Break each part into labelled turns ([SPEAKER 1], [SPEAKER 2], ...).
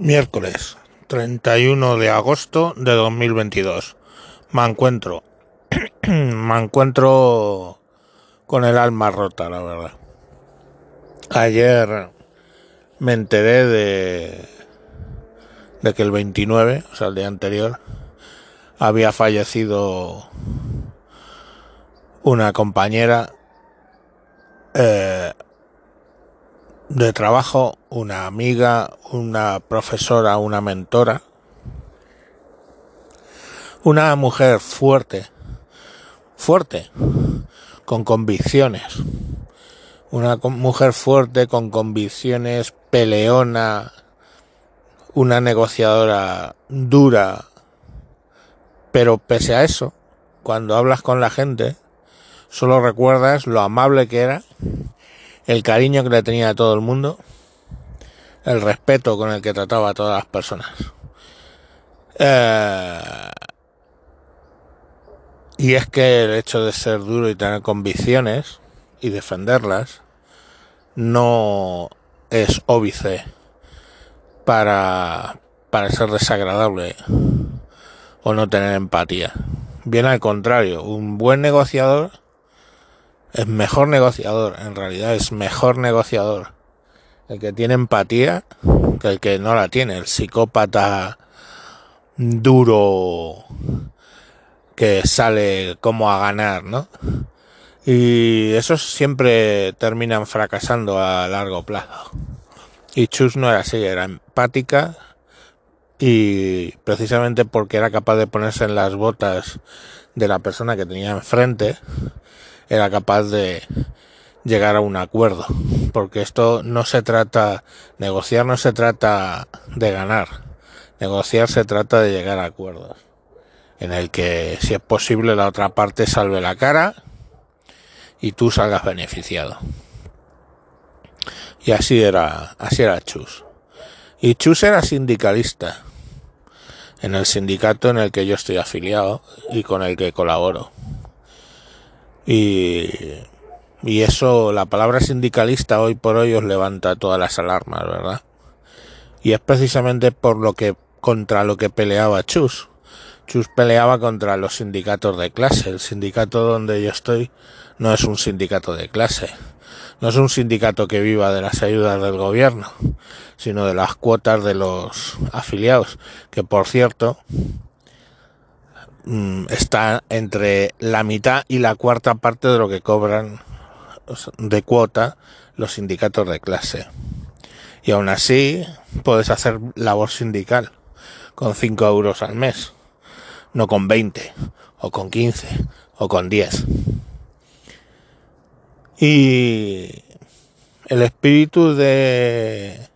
[SPEAKER 1] Miércoles 31 de agosto de 2022. Me encuentro. me encuentro con el alma rota, la verdad. Ayer me enteré de, de que el 29, o sea, el día anterior, había fallecido una compañera eh, de trabajo, una amiga, una profesora, una mentora, una mujer fuerte, fuerte, con convicciones, una mujer fuerte con convicciones, peleona, una negociadora dura, pero pese a eso, cuando hablas con la gente, solo recuerdas lo amable que era el cariño que le tenía a todo el mundo, el respeto con el que trataba a todas las personas. Eh, y es que el hecho de ser duro y tener convicciones y defenderlas no es óbice para, para ser desagradable o no tener empatía. Bien al contrario, un buen negociador es mejor negociador, en realidad es mejor negociador el que tiene empatía que el que no la tiene, el psicópata duro que sale como a ganar, ¿no? Y esos siempre terminan fracasando a largo plazo. Y Chus no era así, era empática y precisamente porque era capaz de ponerse en las botas de la persona que tenía enfrente, era capaz de llegar a un acuerdo. Porque esto no se trata, negociar no se trata de ganar. Negociar se trata de llegar a acuerdos. En el que, si es posible, la otra parte salve la cara y tú salgas beneficiado. Y así era, así era Chus. Y Chus era sindicalista en el sindicato en el que yo estoy afiliado y con el que colaboro. Y, y eso, la palabra sindicalista hoy por hoy os levanta todas las alarmas, ¿verdad? Y es precisamente por lo que, contra lo que peleaba Chus. Chus peleaba contra los sindicatos de clase. El sindicato donde yo estoy no es un sindicato de clase. No es un sindicato que viva de las ayudas del gobierno, sino de las cuotas de los afiliados, que por cierto, está entre la mitad y la cuarta parte de lo que cobran de cuota los sindicatos de clase. Y aún así puedes hacer labor sindical con 5 euros al mes, no con 20 o con 15 o con 10. Y el espíritu de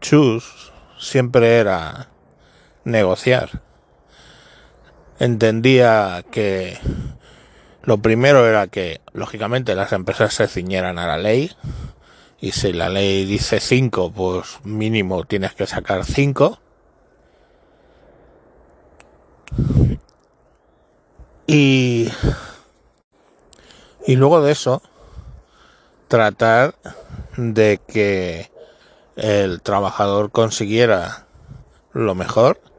[SPEAKER 1] Chus siempre era negociar entendía que lo primero era que, lógicamente, las empresas se ciñeran a la ley. Y si la ley dice 5, pues mínimo tienes que sacar 5. Y, y luego de eso, tratar de que el trabajador consiguiera lo mejor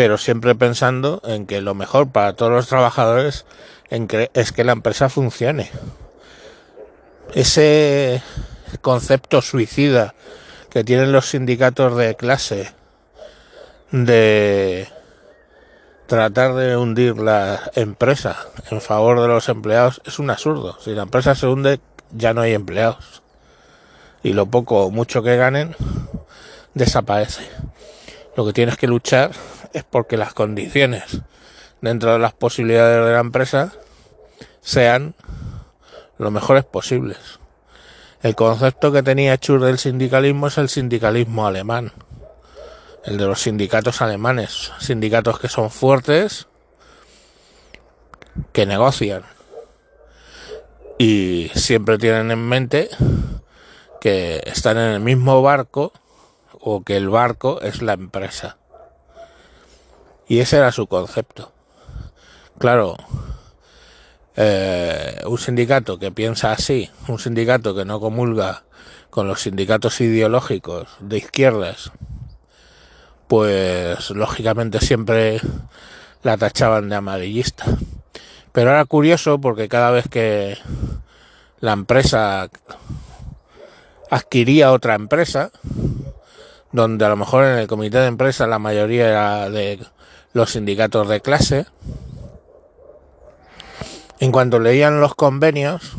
[SPEAKER 1] pero siempre pensando en que lo mejor para todos los trabajadores es que la empresa funcione. Ese concepto suicida que tienen los sindicatos de clase de tratar de hundir la empresa en favor de los empleados es un absurdo. Si la empresa se hunde, ya no hay empleados. Y lo poco o mucho que ganen, desaparece. Lo que tienes que luchar es porque las condiciones dentro de las posibilidades de la empresa sean lo mejores posibles. El concepto que tenía Chur del sindicalismo es el sindicalismo alemán, el de los sindicatos alemanes, sindicatos que son fuertes, que negocian y siempre tienen en mente que están en el mismo barco o que el barco es la empresa. Y ese era su concepto. Claro, eh, un sindicato que piensa así, un sindicato que no comulga con los sindicatos ideológicos de izquierdas, pues lógicamente siempre la tachaban de amarillista. Pero era curioso porque cada vez que la empresa adquiría otra empresa, donde a lo mejor en el comité de empresa la mayoría era de los sindicatos de clase, en cuanto leían los convenios,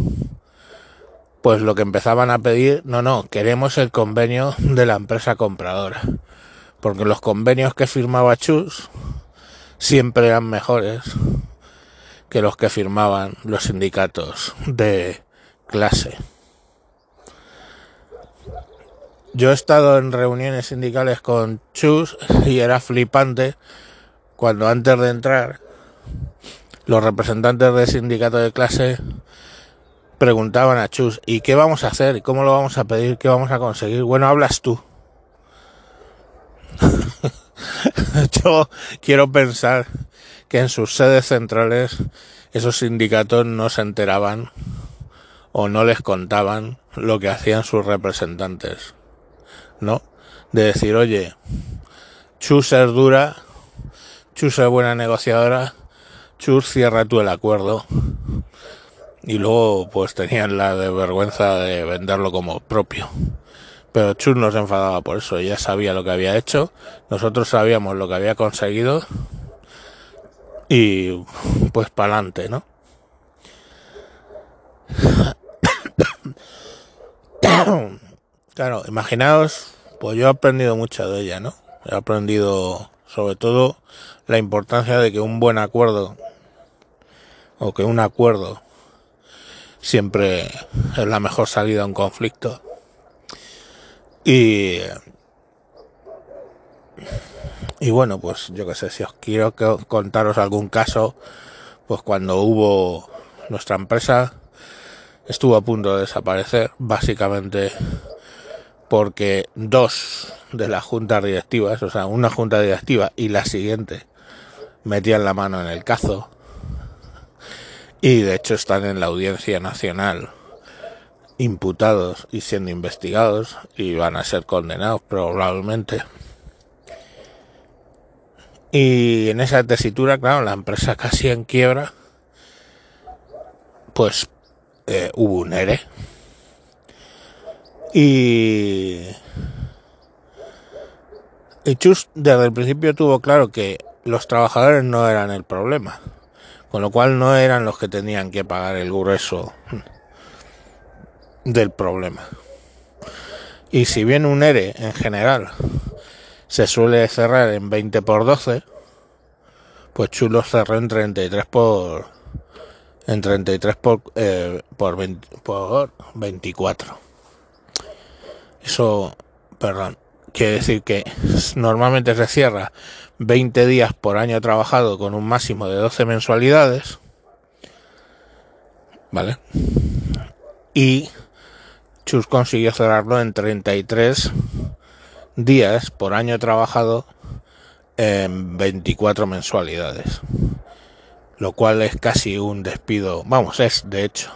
[SPEAKER 1] pues lo que empezaban a pedir, no, no, queremos el convenio de la empresa compradora, porque los convenios que firmaba Chus siempre eran mejores que los que firmaban los sindicatos de clase. Yo he estado en reuniones sindicales con Chus y era flipante cuando antes de entrar los representantes del sindicato de clase preguntaban a Chus, ¿y qué vamos a hacer? ¿Cómo lo vamos a pedir? ¿Qué vamos a conseguir? Bueno, hablas tú. Yo quiero pensar que en sus sedes centrales esos sindicatos no se enteraban o no les contaban lo que hacían sus representantes. ¿No? De decir, oye, Chus es dura, Chus es buena negociadora, Chus cierra tú el acuerdo. Y luego pues tenían la de vergüenza de venderlo como propio. Pero Chus no se enfadaba por eso, ya sabía lo que había hecho, nosotros sabíamos lo que había conseguido y pues para adelante, ¿no? Claro, imaginaos, pues yo he aprendido mucho de ella, ¿no? He aprendido sobre todo la importancia de que un buen acuerdo o que un acuerdo siempre es la mejor salida a un conflicto. Y y bueno, pues yo qué sé, si os quiero contaros algún caso, pues cuando hubo nuestra empresa estuvo a punto de desaparecer, básicamente porque dos de las juntas directivas, o sea, una junta directiva y la siguiente, metían la mano en el cazo. Y de hecho están en la audiencia nacional imputados y siendo investigados y van a ser condenados probablemente. Y en esa tesitura, claro, la empresa casi en quiebra, pues eh, hubo un ERE y, Chus desde el principio tuvo claro que los trabajadores no eran el problema, con lo cual no eran los que tenían que pagar el grueso del problema. Y si bien un ERE en general se suele cerrar en 20 por 12, pues Chus cerró en 33 por en 33 por, eh, por, por 24. Eso, perdón, quiere decir que normalmente se cierra 20 días por año trabajado con un máximo de 12 mensualidades. ¿Vale? Y Chus consiguió cerrarlo en 33 días por año trabajado en 24 mensualidades. Lo cual es casi un despido, vamos, es de hecho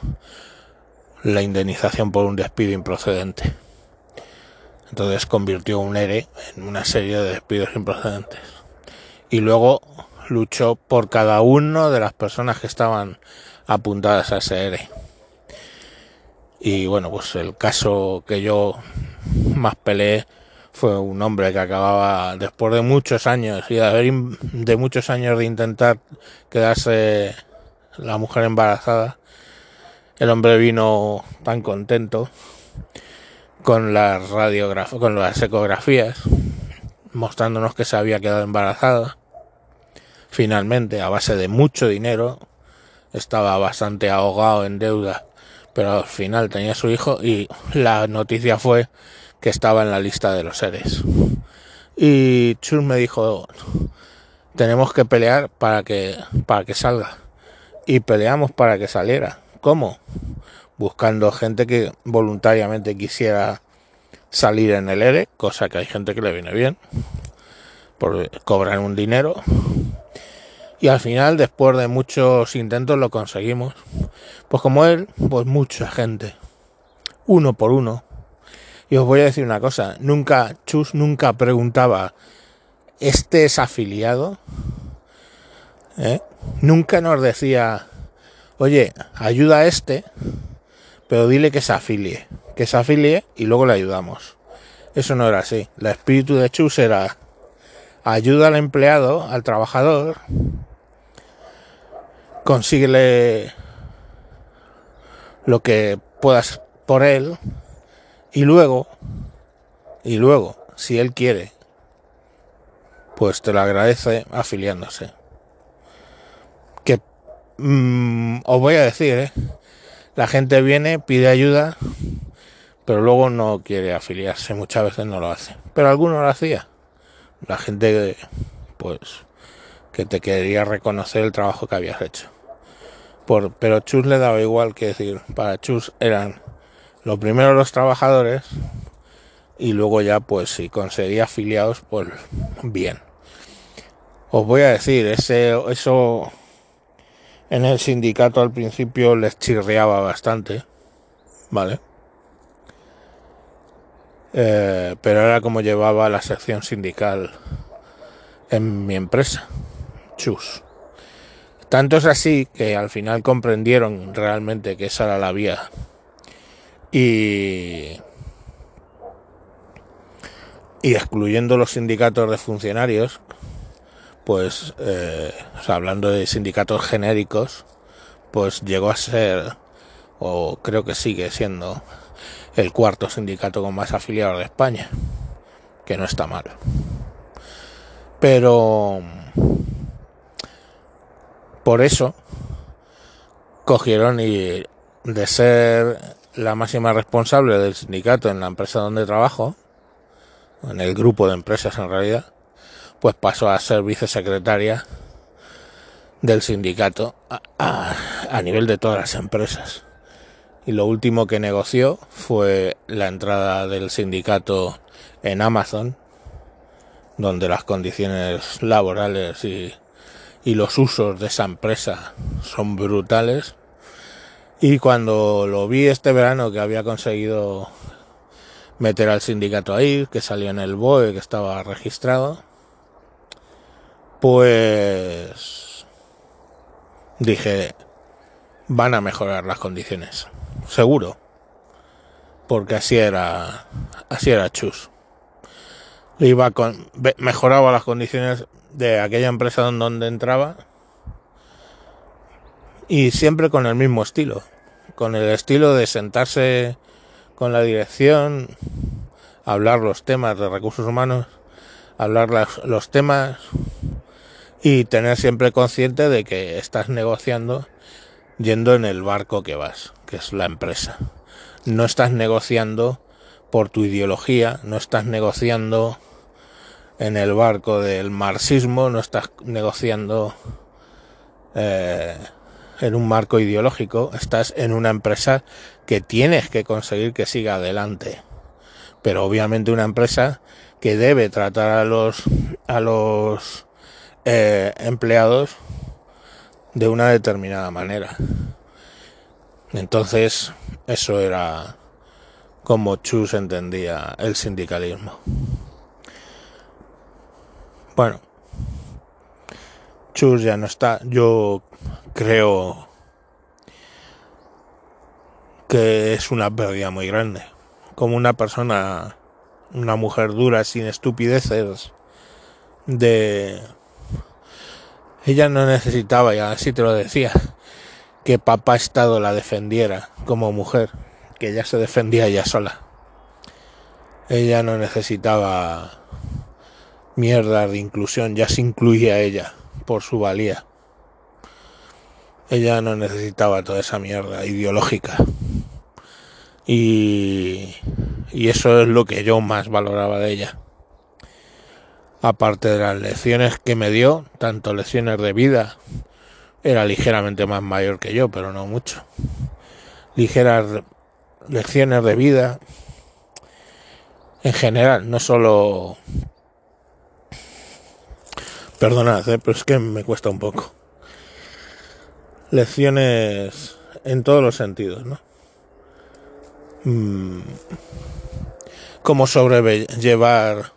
[SPEAKER 1] la indemnización por un despido improcedente. Entonces convirtió un ERE en una serie de despidos improcedentes. Y luego luchó por cada uno de las personas que estaban apuntadas a ese ERE. Y bueno, pues el caso que yo más peleé fue un hombre que acababa, después de muchos años y de, haber, de muchos años de intentar quedarse la mujer embarazada, el hombre vino tan contento con las radiografías, con las ecografías, mostrándonos que se había quedado embarazada. Finalmente, a base de mucho dinero, estaba bastante ahogado en deuda, pero al final tenía su hijo y la noticia fue que estaba en la lista de los seres. Y Chus me dijo, tenemos que pelear para que, para que salga. Y peleamos para que saliera. ¿Cómo? Buscando gente que voluntariamente quisiera salir en el ERE, cosa que hay gente que le viene bien, por cobrar un dinero. Y al final, después de muchos intentos, lo conseguimos. Pues como él, pues mucha gente, uno por uno, Y os voy a decir una cosa, nunca, Chus nunca preguntaba, ¿este es afiliado? ¿Eh? Nunca nos decía, oye, ayuda a este, pero dile que se afilie, que se afilie y luego le ayudamos. Eso no era así. El espíritu de Chus era ayuda al empleado, al trabajador, consíguele lo que puedas por él y luego, y luego, si él quiere, pues te lo agradece afiliándose. Que mm, os voy a decir, ¿eh? La gente viene, pide ayuda, pero luego no quiere afiliarse, muchas veces no lo hace. Pero alguno lo hacía. La gente, pues, que te quería reconocer el trabajo que habías hecho. Por, pero Chus le daba igual que decir, para Chus eran lo primero los trabajadores y luego ya pues si conseguía afiliados pues bien. Os voy a decir, ese, eso en el sindicato al principio les chirriaba bastante, ¿vale? Eh, pero era como llevaba la sección sindical en mi empresa, Chus. Tanto es así que al final comprendieron realmente que esa era la vía y, y excluyendo los sindicatos de funcionarios, pues eh, hablando de sindicatos genéricos, pues llegó a ser, o creo que sigue siendo, el cuarto sindicato con más afiliados de España, que no está mal. Pero por eso cogieron y de ser la máxima responsable del sindicato en la empresa donde trabajo, en el grupo de empresas en realidad, pues pasó a ser vicesecretaria del sindicato a, nivel de todas las empresas. Y lo último que negoció fue la entrada del sindicato en Amazon, donde las condiciones laborales y, y los usos de esa empresa son brutales y cuando lo vi este verano que había conseguido meter al sindicato ahí, que salió en el BOE, que estaba registrado, pues dije, van a mejorar las condiciones, seguro, porque así era, así era Chus. Iba con, mejoraba las condiciones de aquella empresa donde entraba y siempre con el mismo estilo, con el estilo de sentarse con la dirección, hablar los temas de recursos humanos, hablar los temas y tener siempre consciente de que estás negociando yendo en el barco que vas, que es la empresa. No estás negociando por tu ideología, no estás negociando en el barco del marxismo, no estás negociando eh, en un marco ideológico, estás en una empresa que tienes que conseguir que siga adelante. Pero obviamente una empresa que debe tratar a los a los eh, empleados de una determinada manera. Entonces, eso era como Chus entendía el sindicalismo. Bueno, Chus ya no está. Yo creo que es una pérdida muy grande. Como una persona, una mujer dura, sin estupideces, de... Ella no necesitaba, y así te lo decía, que papá Estado la defendiera como mujer, que ella se defendía ella sola. Ella no necesitaba mierda de inclusión, ya se incluía ella por su valía. Ella no necesitaba toda esa mierda ideológica. Y, y eso es lo que yo más valoraba de ella. Aparte de las lecciones que me dio, tanto lecciones de vida, era ligeramente más mayor que yo, pero no mucho. Ligeras lecciones de vida en general, no solo... Perdonad, ¿eh? pero es que me cuesta un poco lecciones en todos los sentidos, ¿no? Mm. cómo sobrellevar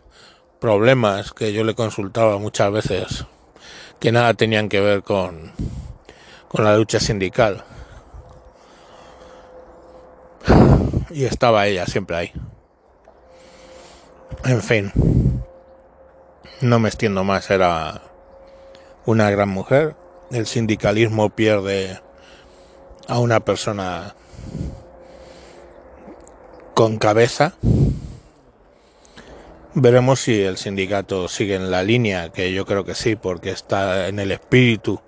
[SPEAKER 1] problemas que yo le consultaba muchas veces que nada tenían que ver con, con la lucha sindical. Y estaba ella siempre ahí. En fin, no me extiendo más, era una gran mujer. El sindicalismo pierde a una persona con cabeza. Veremos si el sindicato sigue en la línea, que yo creo que sí, porque está en el espíritu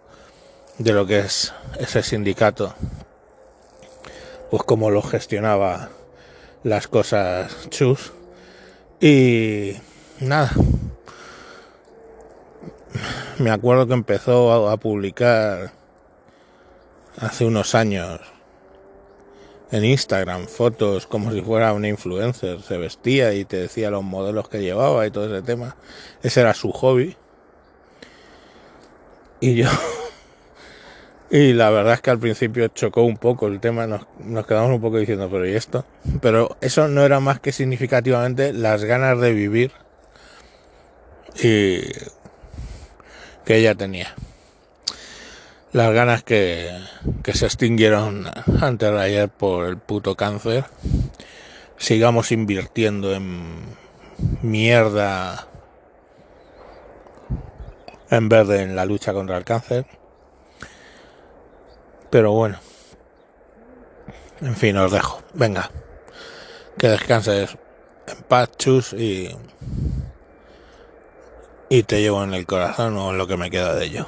[SPEAKER 1] de lo que es ese sindicato, pues como lo gestionaba las cosas Chus. Y nada, me acuerdo que empezó a, publicar hace unos años en Instagram fotos como si fuera una influencer, se vestía y te decía los modelos que llevaba y todo ese tema. Ese era su hobby. Y yo y la verdad es que al principio chocó un poco el tema, nos, nos, quedamos un poco diciendo, pero ¿y esto? Pero eso no era más que significativamente las ganas de vivir y que ella tenía. Las ganas que, que se extinguieron antes de ayer por el puto cáncer. Sigamos invirtiendo en mierda en vez de en la lucha contra el cáncer pero bueno. En fin, os dejo. Venga. Que descanses en paz, chus, y, y te llevo en el corazón o en lo que me queda de ello.